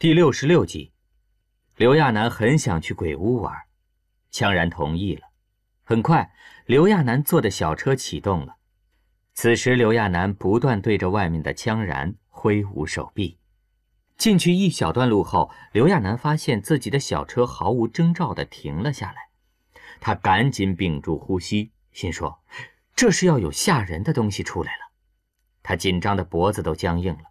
第六十六集，刘亚楠很想去鬼屋玩，羌然同意了。很快，刘亚楠坐的小车启动了。此时，刘亚楠不断对着外面的羌然挥舞手臂。进去一小段路后，刘亚楠发现自己的小车毫无征兆地停了下来。他赶紧屏住呼吸，心说：“这是要有吓人的东西出来了。”他紧张的脖子都僵硬了。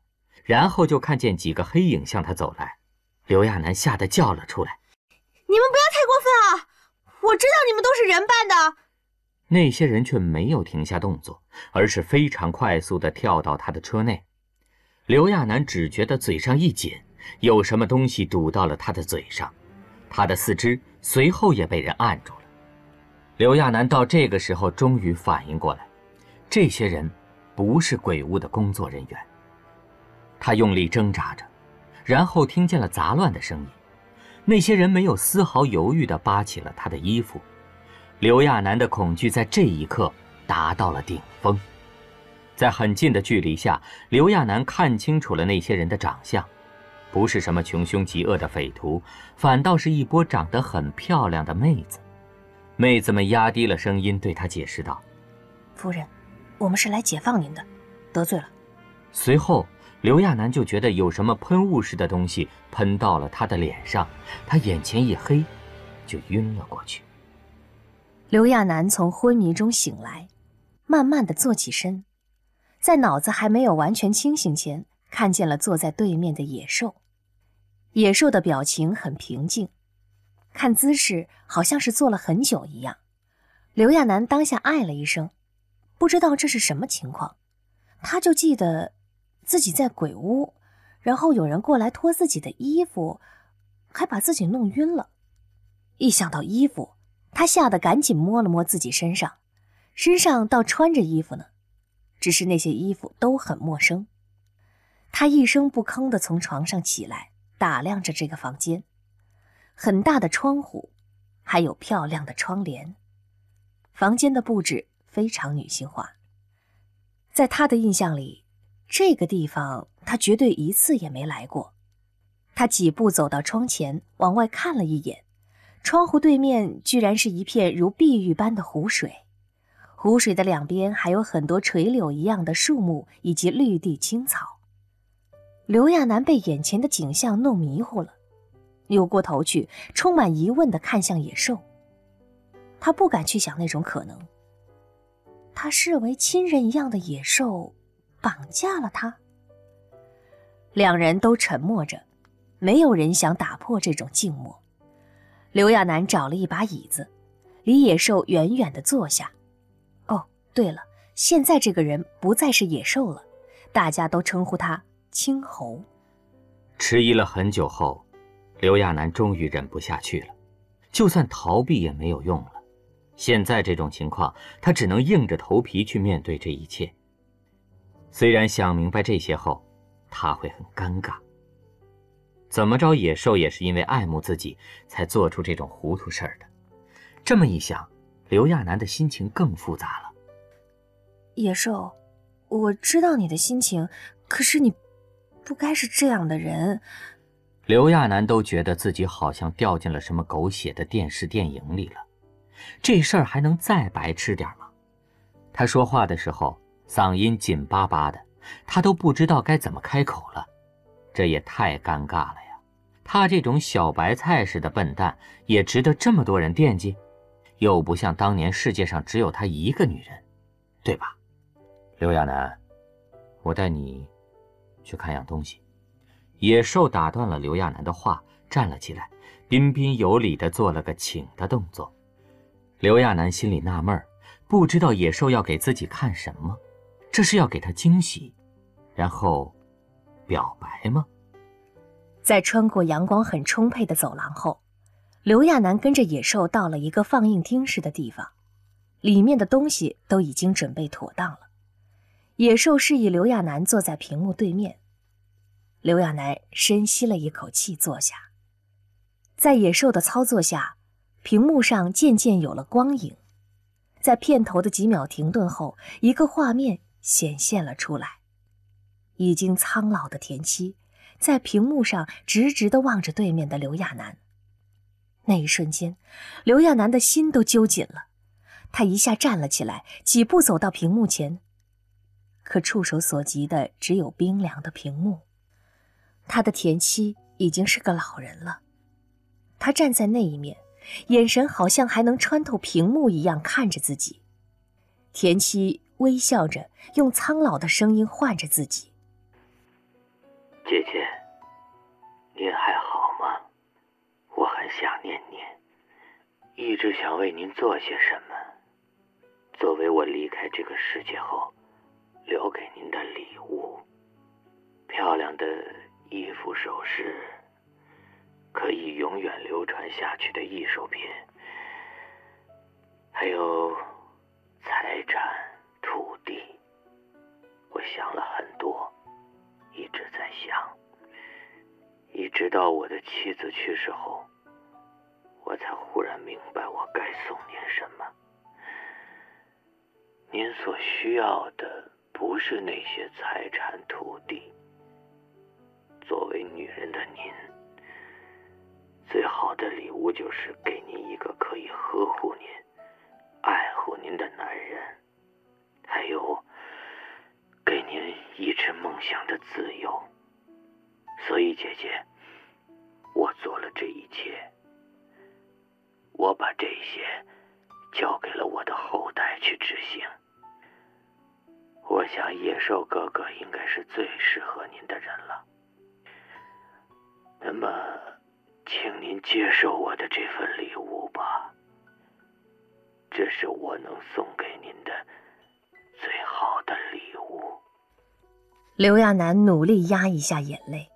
然后就看见几个黑影向他走来，刘亚楠吓得叫了出来：“你们不要太过分啊！我知道你们都是人扮的。”那些人却没有停下动作，而是非常快速地跳到他的车内。刘亚楠只觉得嘴上一紧，有什么东西堵到了他的嘴上，他的四肢随后也被人按住了。刘亚楠到这个时候终于反应过来，这些人不是鬼屋的工作人员。他用力挣扎着，然后听见了杂乱的声音。那些人没有丝毫犹豫地扒起了他的衣服。刘亚楠的恐惧在这一刻达到了顶峰。在很近的距离下，刘亚楠看清楚了那些人的长相，不是什么穷凶极恶的匪徒，反倒是一波长得很漂亮的妹子。妹子们压低了声音对他解释道：“夫人，我们是来解放您的，得罪了。”随后。刘亚楠就觉得有什么喷雾似的东西喷到了他的脸上，他眼前一黑，就晕了过去。刘亚楠从昏迷中醒来，慢慢的坐起身，在脑子还没有完全清醒前，看见了坐在对面的野兽。野兽的表情很平静，看姿势好像是坐了很久一样。刘亚楠当下唉了一声，不知道这是什么情况，他就记得。自己在鬼屋，然后有人过来脱自己的衣服，还把自己弄晕了。一想到衣服，他吓得赶紧摸了摸自己身上，身上倒穿着衣服呢，只是那些衣服都很陌生。他一声不吭地从床上起来，打量着这个房间，很大的窗户，还有漂亮的窗帘，房间的布置非常女性化。在他的印象里。这个地方他绝对一次也没来过。他几步走到窗前，往外看了一眼，窗户对面居然是一片如碧玉般的湖水，湖水的两边还有很多垂柳一样的树木以及绿地青草。刘亚楠被眼前的景象弄迷糊了，扭过头去，充满疑问地看向野兽。他不敢去想那种可能。他视为亲人一样的野兽。绑架了他。两人都沉默着，没有人想打破这种静默。刘亚楠找了一把椅子，离野兽远远的坐下。哦，对了，现在这个人不再是野兽了，大家都称呼他青猴。迟疑了很久后，刘亚楠终于忍不下去了，就算逃避也没有用了。现在这种情况，他只能硬着头皮去面对这一切。虽然想明白这些后，他会很尴尬。怎么着，野兽也是因为爱慕自己才做出这种糊涂事儿的。这么一想，刘亚楠的心情更复杂了。野兽，我知道你的心情，可是你不该是这样的人。刘亚楠都觉得自己好像掉进了什么狗血的电视电影里了。这事儿还能再白痴点吗？他说话的时候。嗓音紧巴巴的，他都不知道该怎么开口了，这也太尴尬了呀！他这种小白菜似的笨蛋，也值得这么多人惦记？又不像当年世界上只有他一个女人，对吧？刘亚楠，我带你去看样东西。野兽打断了刘亚楠的话，站了起来，彬彬有礼地做了个请的动作。刘亚楠心里纳闷不知道野兽要给自己看什么。这是要给他惊喜，然后表白吗？在穿过阳光很充沛的走廊后，刘亚楠跟着野兽到了一个放映厅似的地方，里面的东西都已经准备妥当了。野兽示意刘亚楠坐在屏幕对面，刘亚楠深吸了一口气，坐下。在野兽的操作下，屏幕上渐渐有了光影，在片头的几秒停顿后，一个画面。显现了出来，已经苍老的田七，在屏幕上直直的望着对面的刘亚楠。那一瞬间，刘亚楠的心都揪紧了，他一下站了起来，几步走到屏幕前。可触手所及的只有冰凉的屏幕。他的田七已经是个老人了，他站在那一面，眼神好像还能穿透屏幕一样看着自己。田七微笑着，用苍老的声音唤着自己：“姐姐，您还好吗？我很想念您，一直想为您做些什么，作为我离开这个世界后。”留给您的礼物，漂亮的衣服、首饰，可以永远流传下去的艺术品，还有财产、我想了很多，一直在想，一直到我的妻子去世后，我才忽然明白我该送您什么。您所需要的。不是那些财产土地。作为女人的您，最好的礼物就是给您一个可以呵护您、爱护您的男人，一直梦想的自由。所以，姐姐，我做了这一切，我把这些交给了我的后代去执行。我想野兽哥哥应该是最适合您的人了。那么，请您接受我的这份礼物吧。这是我能送给您的刘亚楠努力压一下眼泪，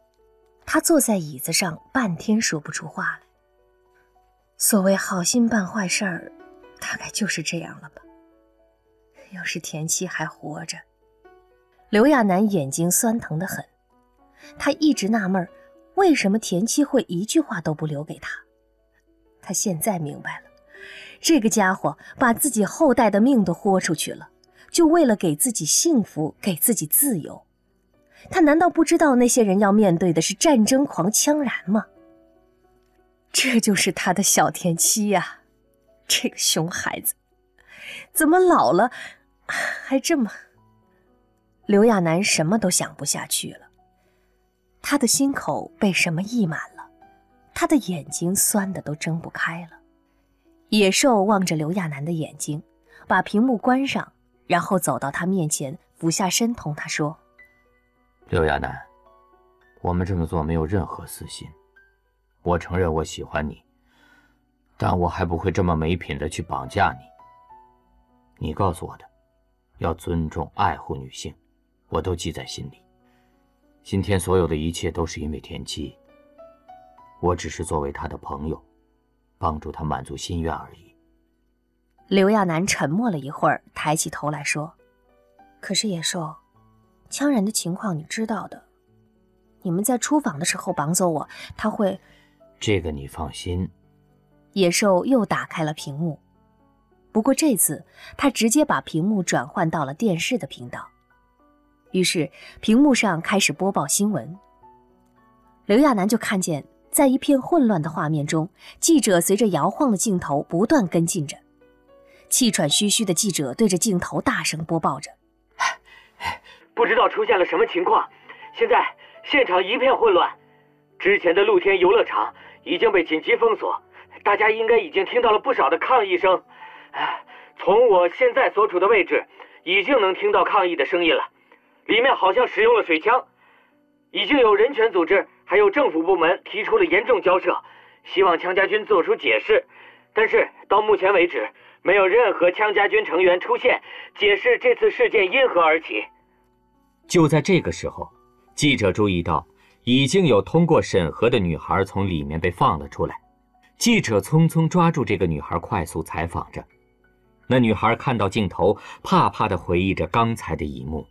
他坐在椅子上半天说不出话来。所谓好心办坏事儿，大概就是这样了吧。要是田七还活着，刘亚楠眼睛酸疼的很。他一直纳闷，为什么田七会一句话都不留给他。他现在明白了，这个家伙把自己后代的命都豁出去了，就为了给自己幸福，给自己自由。他难道不知道那些人要面对的是战争狂枪然吗？这就是他的小田七呀，这个熊孩子，怎么老了？还这么，刘亚楠什么都想不下去了。他的心口被什么溢满了，他的眼睛酸的都睁不开了。野兽望着刘亚楠的眼睛，把屏幕关上，然后走到他面前，俯下身同他说：“刘亚楠，我们这么做没有任何私心。我承认我喜欢你，但我还不会这么没品的去绑架你。你告诉我的。”要尊重、爱护女性，我都记在心里。今天所有的一切都是因为田七，我只是作为他的朋友，帮助他满足心愿而已。刘亚楠沉默了一会儿，抬起头来说：“可是野兽，羌人的情况你知道的。你们在出访的时候绑走我，他会……这个你放心。”野兽又打开了屏幕。不过这次，他直接把屏幕转换到了电视的频道，于是屏幕上开始播报新闻。刘亚楠就看见，在一片混乱的画面中，记者随着摇晃的镜头不断跟进着，气喘吁吁的记者对着镜头大声播报着：“不知道出现了什么情况，现在现场一片混乱，之前的露天游乐场已经被紧急封锁，大家应该已经听到了不少的抗议声。”从我现在所处的位置，已经能听到抗议的声音了。里面好像使用了水枪，已经有人权组织还有政府部门提出了严重交涉，希望枪家军做出解释。但是到目前为止，没有任何枪家军成员出现解释这次事件因何而起。就在这个时候，记者注意到已经有通过审核的女孩从里面被放了出来。记者匆匆抓住这个女孩，快速采访着。那女孩看到镜头，怕怕的回忆着刚才的一幕。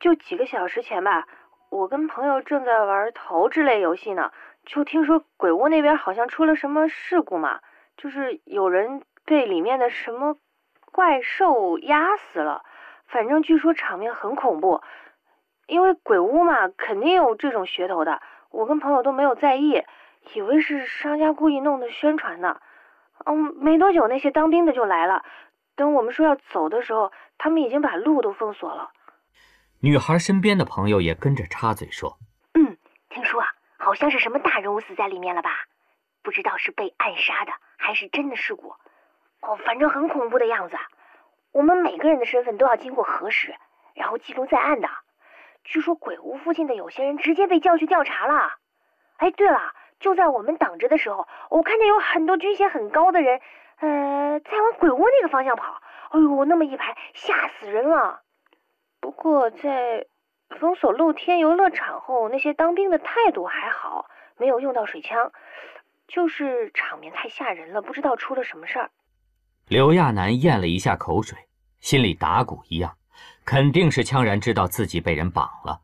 就就几个小时前吧，我跟朋友正在玩投掷类游戏呢，就听说鬼屋那边好像出了什么事故嘛，就是有人被里面的什么怪兽压死了，反正据说场面很恐怖。因为鬼屋嘛，肯定有这种噱头的。我跟朋友都没有在意，以为是商家故意弄的宣传呢。嗯，没多久那些当兵的就来了。等我们说要走的时候，他们已经把路都封锁了。女孩身边的朋友也跟着插嘴说：“嗯，听说啊，好像是什么大人物死在里面了吧？不知道是被暗杀的，还是真的事故。哦，反正很恐怖的样子。我们每个人的身份都要经过核实，然后记录在案的。据说鬼屋附近的有些人直接被叫去调查了。哎，对了，就在我们等着的时候，我看见有很多军衔很高的人。”呃，在往鬼屋那个方向跑，哎呦，那么一排，吓死人了。不过在封锁露天游乐场后，那些当兵的态度还好，没有用到水枪，就是场面太吓人了，不知道出了什么事儿。刘亚楠咽了一下口水，心里打鼓一样，肯定是羌然知道自己被人绑了。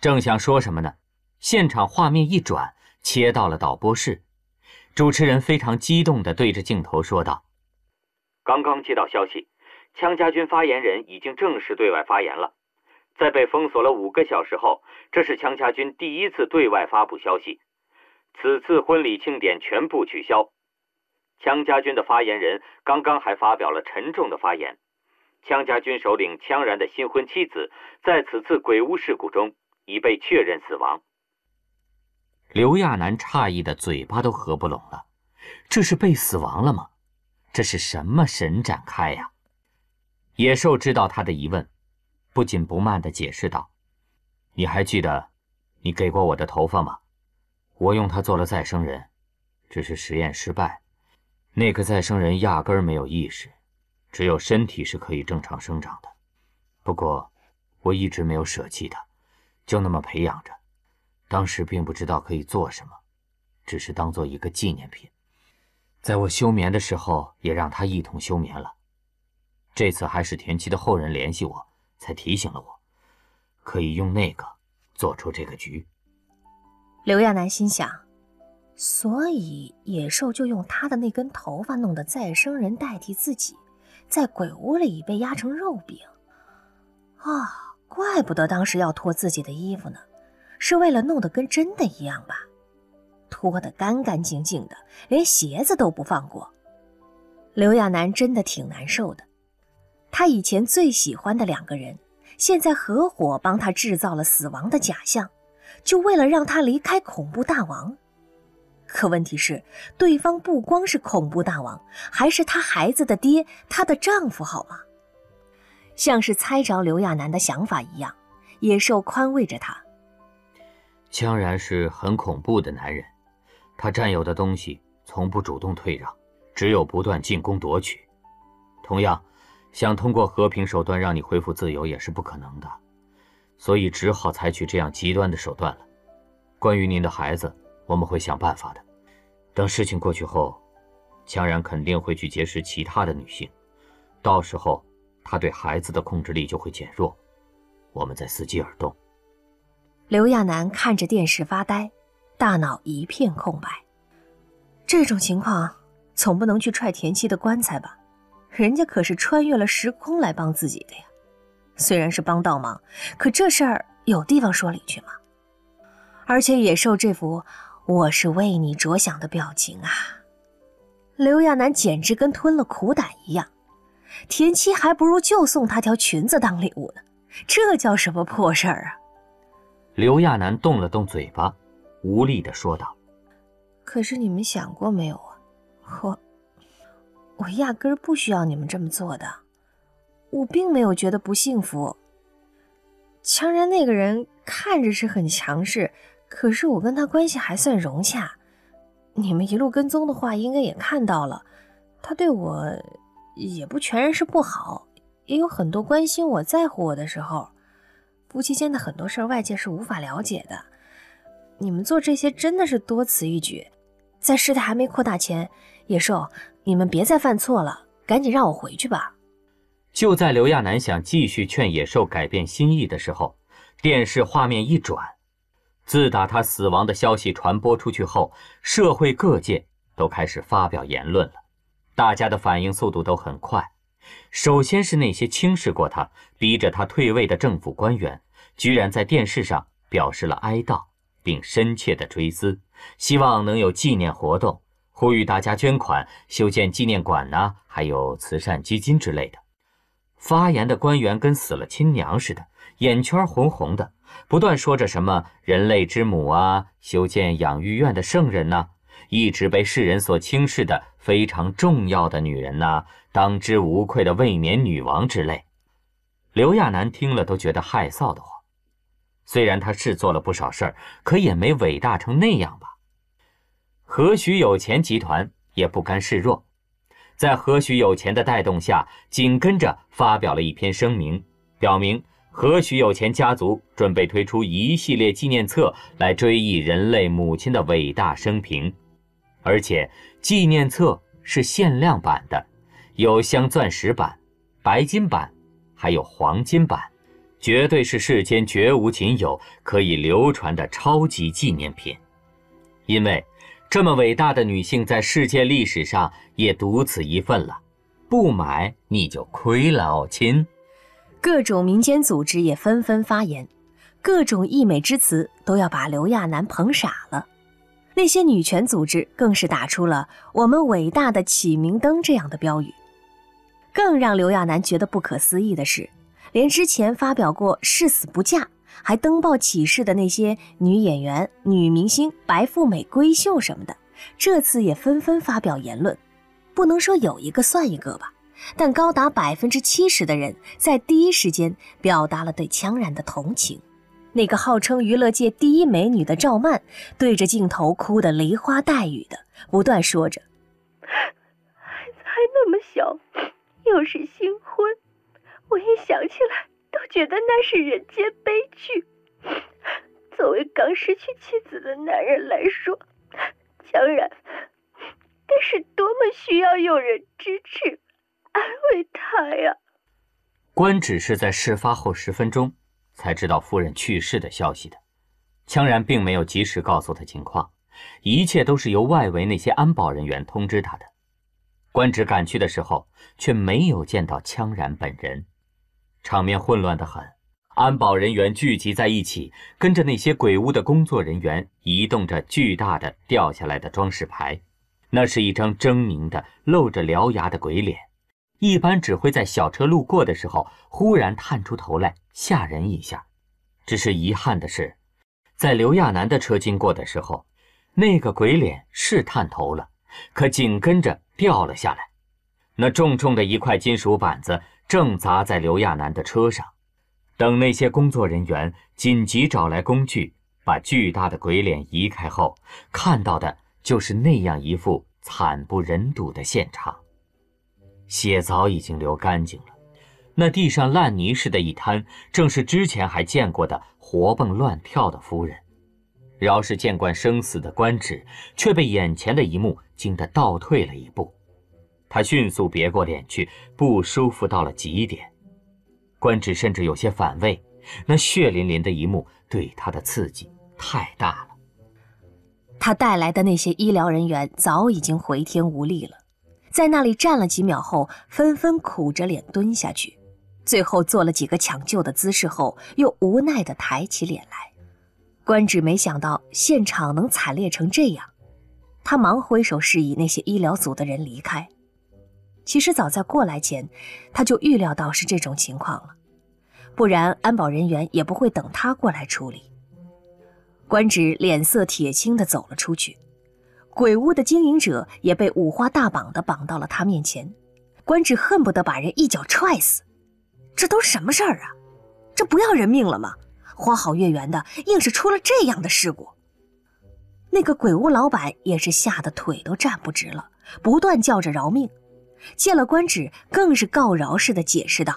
正想说什么呢，现场画面一转，切到了导播室。主持人非常激动地对着镜头说道：“刚刚接到消息，羌家军发言人已经正式对外发言了。在被封锁了五个小时后，这是羌家军第一次对外发布消息。此次婚礼庆典全部取消。羌家军的发言人刚刚还发表了沉重的发言：羌家军首领羌然的新婚妻子在此次鬼屋事故中已被确认死亡。”刘亚楠诧异的嘴巴都合不拢了，这是被死亡了吗？这是什么神展开呀？野兽知道他的疑问，不紧不慢的解释道：“你还记得你给过我的头发吗？我用它做了再生人，只是实验失败。那个再生人压根儿没有意识，只有身体是可以正常生长的。不过我一直没有舍弃他，就那么培养着。”当时并不知道可以做什么，只是当做一个纪念品。在我休眠的时候，也让他一同休眠了。这次还是田七的后人联系我，才提醒了我，可以用那个做出这个局。刘亚楠心想，所以野兽就用他的那根头发弄的再生人代替自己，在鬼屋里被压成肉饼。啊，怪不得当时要脱自己的衣服呢。是为了弄得跟真的一样吧？脱得干干净净的，连鞋子都不放过。刘亚楠真的挺难受的。他以前最喜欢的两个人，现在合伙帮他制造了死亡的假象，就为了让他离开恐怖大王。可问题是，对方不光是恐怖大王，还是他孩子的爹，她的丈夫，好吗？像是猜着刘亚楠的想法一样，野兽宽慰着他。江然是很恐怖的男人，他占有的东西从不主动退让，只有不断进攻夺取。同样，想通过和平手段让你恢复自由也是不可能的，所以只好采取这样极端的手段了。关于您的孩子，我们会想办法的。等事情过去后，强然肯定会去结识其他的女性，到时候他对孩子的控制力就会减弱，我们再伺机而动。刘亚楠看着电视发呆，大脑一片空白。这种情况总不能去踹田七的棺材吧？人家可是穿越了时空来帮自己的呀。虽然是帮倒忙，可这事儿有地方说理去吗？而且野兽这幅“我是为你着想”的表情啊，刘亚楠简直跟吞了苦胆一样。田七还不如就送他条裙子当礼物呢，这叫什么破事儿啊！刘亚楠动了动嘴巴，无力的说道：“可是你们想过没有啊？我，我压根儿不需要你们这么做的。我并没有觉得不幸福。强然那个人看着是很强势，可是我跟他关系还算融洽。你们一路跟踪的话，应该也看到了，他对我也不全然是不好，也有很多关心我在乎我的时候。”夫妻间的很多事儿，外界是无法了解的。你们做这些真的是多此一举，在事态还没扩大前，野兽，你们别再犯错了，赶紧让我回去吧。就在刘亚楠想继续劝野兽改变心意的时候，电视画面一转，自打他死亡的消息传播出去后，社会各界都开始发表言论了，大家的反应速度都很快。首先是那些轻视过他、逼着他退位的政府官员，居然在电视上表示了哀悼，并深切的追思，希望能有纪念活动，呼吁大家捐款修建纪念馆呐，还有慈善基金之类的。发言的官员跟死了亲娘似的，眼圈红红的，不断说着什么“人类之母”啊，修建养育院的圣人呐，一直被世人所轻视的非常重要的女人呐，当之无愧的卫冕女王之类。刘亚楠听了都觉得害臊的慌。虽然他是做了不少事儿，可也没伟大成那样吧。何许有钱集团也不甘示弱。在何许有钱的带动下，紧跟着发表了一篇声明，表明何许有钱家族准备推出一系列纪念册来追忆人类母亲的伟大生平，而且纪念册是限量版的，有镶钻石版、白金版，还有黄金版，绝对是世间绝无仅有、可以流传的超级纪念品，因为。这么伟大的女性，在世界历史上也独此一份了，不买你就亏了哦，亲。各种民间组织也纷纷发言，各种溢美之词都要把刘亚楠捧傻了。那些女权组织更是打出了“我们伟大的启明灯”这样的标语。更让刘亚楠觉得不可思议的是，连之前发表过誓死不嫁。还登报启事的那些女演员、女明星、白富美、闺秀什么的，这次也纷纷发表言论。不能说有一个算一个吧，但高达百分之七十的人在第一时间表达了对羌然的同情。那个号称娱乐界第一美女的赵曼，对着镜头哭得梨花带雨的，不断说着：“孩子还那么小，又是新婚，我一想起来。”都觉得那是人间悲剧。作为刚失去妻子的男人来说，江然该是多么需要有人支持、安慰他呀！官只是在事发后十分钟才知道夫人去世的消息的，羌然并没有及时告诉他情况，一切都是由外围那些安保人员通知他的。官职赶去的时候，却没有见到羌然本人。场面混乱得很，安保人员聚集在一起，跟着那些鬼屋的工作人员移动着巨大的掉下来的装饰牌。那是一张狰狞的、露着獠牙的鬼脸，一般只会在小车路过的时候忽然探出头来吓人一下。只是遗憾的是，在刘亚楠的车经过的时候，那个鬼脸是探头了，可紧跟着掉了下来。那重重的一块金属板子。正砸在刘亚楠的车上，等那些工作人员紧急找来工具，把巨大的鬼脸移开后，看到的就是那样一副惨不忍睹的现场。血早已经流干净了，那地上烂泥似的一滩，正是之前还见过的活蹦乱跳的夫人。饶是见惯生死的官职，却被眼前的一幕惊得倒退了一步。他迅速别过脸去，不舒服到了极点。官职甚至有些反胃，那血淋淋的一幕对他的刺激太大了。他带来的那些医疗人员早已经回天无力了，在那里站了几秒后，纷纷苦着脸蹲下去，最后做了几个抢救的姿势后，又无奈地抬起脸来。官职没想到现场能惨烈成这样，他忙挥手示意那些医疗组的人离开。其实早在过来前，他就预料到是这种情况了，不然安保人员也不会等他过来处理。官职脸色铁青地走了出去，鬼屋的经营者也被五花大绑的绑到了他面前。官职恨不得把人一脚踹死，这都什么事儿啊？这不要人命了吗？花好月圆的，硬是出了这样的事故。那个鬼屋老板也是吓得腿都站不直了，不断叫着饶命。见了官职，更是告饶似的解释道：“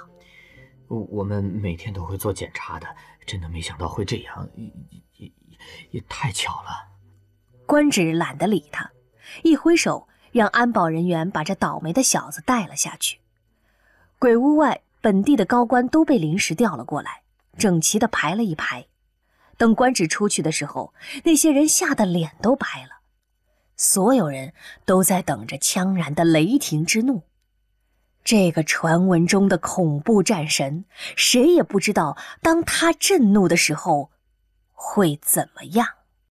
我们每天都会做检查的，真的没想到会这样，也也也太巧了。”官职懒得理他，一挥手让安保人员把这倒霉的小子带了下去。鬼屋外，本地的高官都被临时调了过来，整齐的排了一排。等官职出去的时候，那些人吓得脸都白了。所有人都在等着羌然的雷霆之怒。这个传闻中的恐怖战神，谁也不知道当他震怒的时候会怎么样。